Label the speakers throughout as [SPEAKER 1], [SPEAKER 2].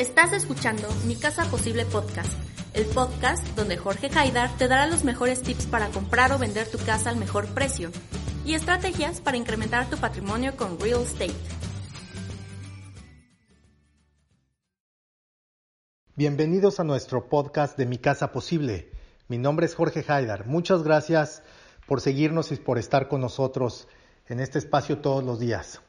[SPEAKER 1] Estás escuchando Mi Casa Posible Podcast, el podcast donde Jorge Haidar te dará los mejores tips para comprar o vender tu casa al mejor precio y estrategias para incrementar tu patrimonio con real estate.
[SPEAKER 2] Bienvenidos a nuestro podcast de Mi Casa Posible. Mi nombre es Jorge Haidar. Muchas gracias por seguirnos y por estar con nosotros en este espacio todos los días.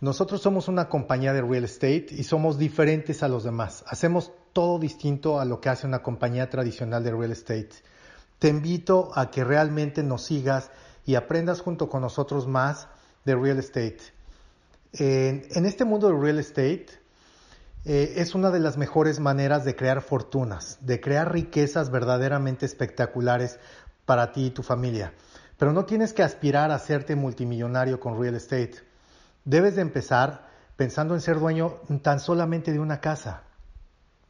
[SPEAKER 2] Nosotros somos una compañía de real estate y somos diferentes a los demás. Hacemos todo distinto a lo que hace una compañía tradicional de real estate. Te invito a que realmente nos sigas y aprendas junto con nosotros más de real estate. En, este mundo de real estate eh, es una de las mejores maneras de crear fortunas, de crear riquezas verdaderamente espectaculares para ti y tu familia. Pero no tienes que aspirar a hacerte multimillonario con real estate. Debes de empezar pensando en ser dueño tan solamente de una casa.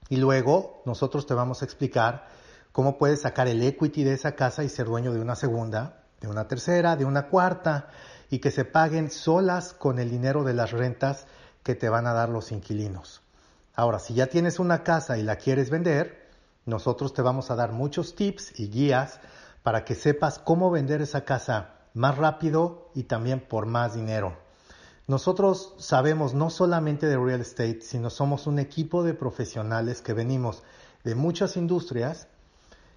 [SPEAKER 2] Y luego nosotros te vamos a explicar cómo puedes sacar el equity de esa casa y ser dueño de una segunda, de una tercera, de una cuarta, y que se paguen solas con el dinero de las rentas que te van a dar los inquilinos. Ahora, si ya tienes una casa y la quieres vender, nosotros te vamos a dar muchos tips y guías para que sepas cómo vender esa casa más rápido y también por más dinero. Nosotros sabemos no solamente de real estate, sino somos un equipo de profesionales que venimos de muchas industrias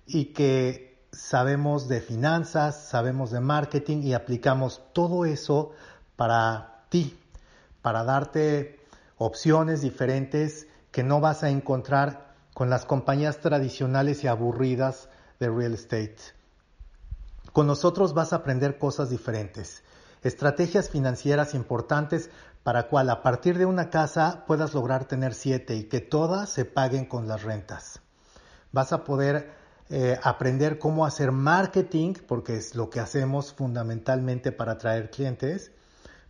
[SPEAKER 2] y que sabemos de finanzas, sabemos de marketing y aplicamos todo eso para ti, para darte opciones diferentes que no vas a encontrar con las compañías tradicionales y aburridas de real estate. Con nosotros vas a aprender cosas diferentes estrategias financieras importantes para cual a partir de una casa puedas lograr tener siete y que todas se paguen con las rentas. Vas a poder eh, aprender cómo hacer marketing, porque es lo que hacemos fundamentalmente para atraer clientes,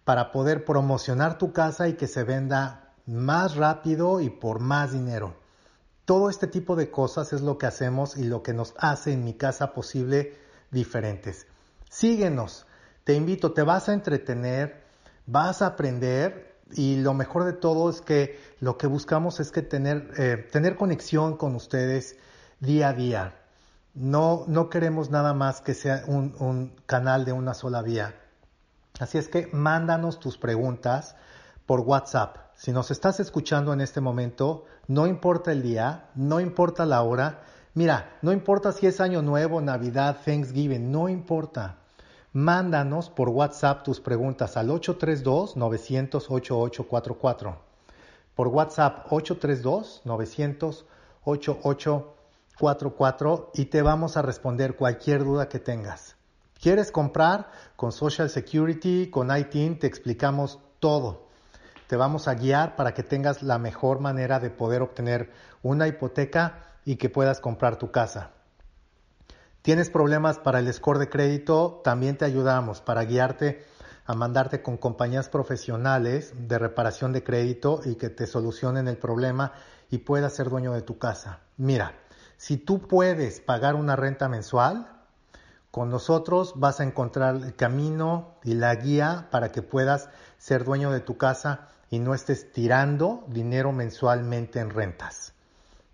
[SPEAKER 2] para poder promocionar tu casa y que se venda más rápido y por más dinero. Todo este tipo de cosas es lo que hacemos y lo que nos hace en mi casa posible diferentes. Síguenos te invito, te vas a entretener, vas a aprender y lo mejor de todo es que lo que buscamos es que tener, eh, tener conexión con ustedes día a día. No, no queremos nada más que sea un, un canal de una sola vía. Así es que mándanos tus preguntas por WhatsApp. Si nos estás escuchando en este momento, no importa el día, no importa la hora. Mira, no importa si es año nuevo, Navidad, Thanksgiving, no importa. Mándanos por WhatsApp tus preguntas al 832-900-8844. Por WhatsApp 832-900-8844 y te vamos a responder cualquier duda que tengas. ¿Quieres comprar? Con Social Security, con ITIN, te explicamos todo. Te vamos a guiar para que tengas la mejor manera de poder obtener una hipoteca y que puedas comprar tu casa. ¿Tienes problemas para el score de crédito? También te ayudamos para guiarte a mandarte con compañías profesionales de reparación de crédito y que te solucionen el problema y puedas ser dueño de tu casa. Mira, si tú puedes pagar una renta mensual, con nosotros vas a encontrar el camino y la guía para que puedas ser dueño de tu casa y no estés tirando dinero mensualmente en rentas.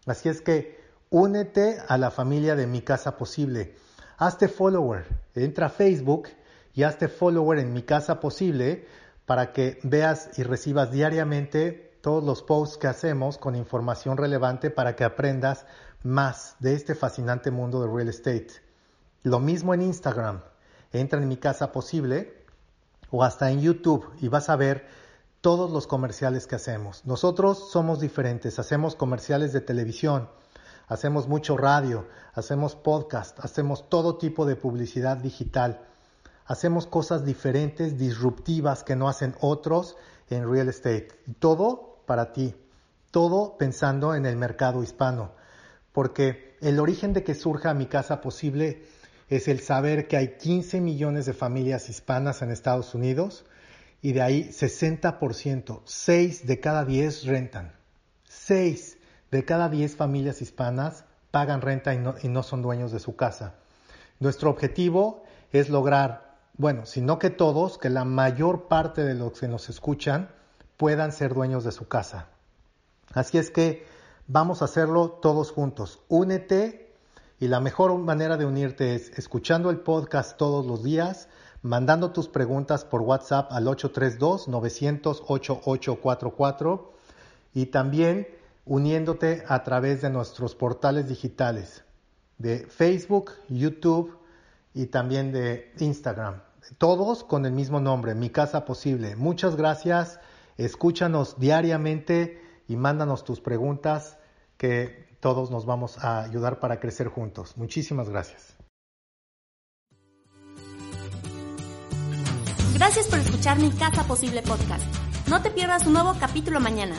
[SPEAKER 2] Así es que Únete a la familia de Mi Casa Posible. Hazte follower. Entra a Facebook y hazte follower en Mi Casa Posible para que veas y recibas diariamente todos los posts que hacemos con información relevante para que aprendas más de este fascinante mundo de real estate. Lo mismo en Instagram. Entra en mi casa posible o hasta en YouTube y vas a ver todos los comerciales que hacemos. Nosotros somos diferentes, hacemos comerciales de televisión, hacemos mucho radio, hacemos podcast, hacemos todo tipo de publicidad digital, hacemos cosas diferentes, disruptivas que no hacen otros en real estate. todo para ti, todo pensando en el mercado hispano, porque el origen de que surja mi casa posible es el saber que hay 15 millones de familias hispanas en Estados Unidos, y de ahí 60%, 6 de cada 10 rentan. 6 de cada 10 familias hispanas pagan renta y no, son dueños de su casa. Nuestro objetivo es lograr, bueno, si no que todos, que la mayor parte de los que nos escuchan puedan ser dueños de su casa. Así es que vamos a hacerlo todos juntos. Únete y la mejor manera de unirte es escuchando el podcast todos los días, mandando tus preguntas por WhatsApp al 832-900-8844 y también uniéndote a través de nuestros portales digitales de Facebook, YouTube y también de Instagram. Todos con el mismo nombre, Mi Casa Posible. Muchas gracias, escúchanos diariamente y mándanos tus preguntas que todos nos vamos a ayudar para crecer juntos. Muchísimas gracias.
[SPEAKER 1] Gracias por escuchar Mi Casa Posible podcast. No te pierdas un nuevo capítulo mañana.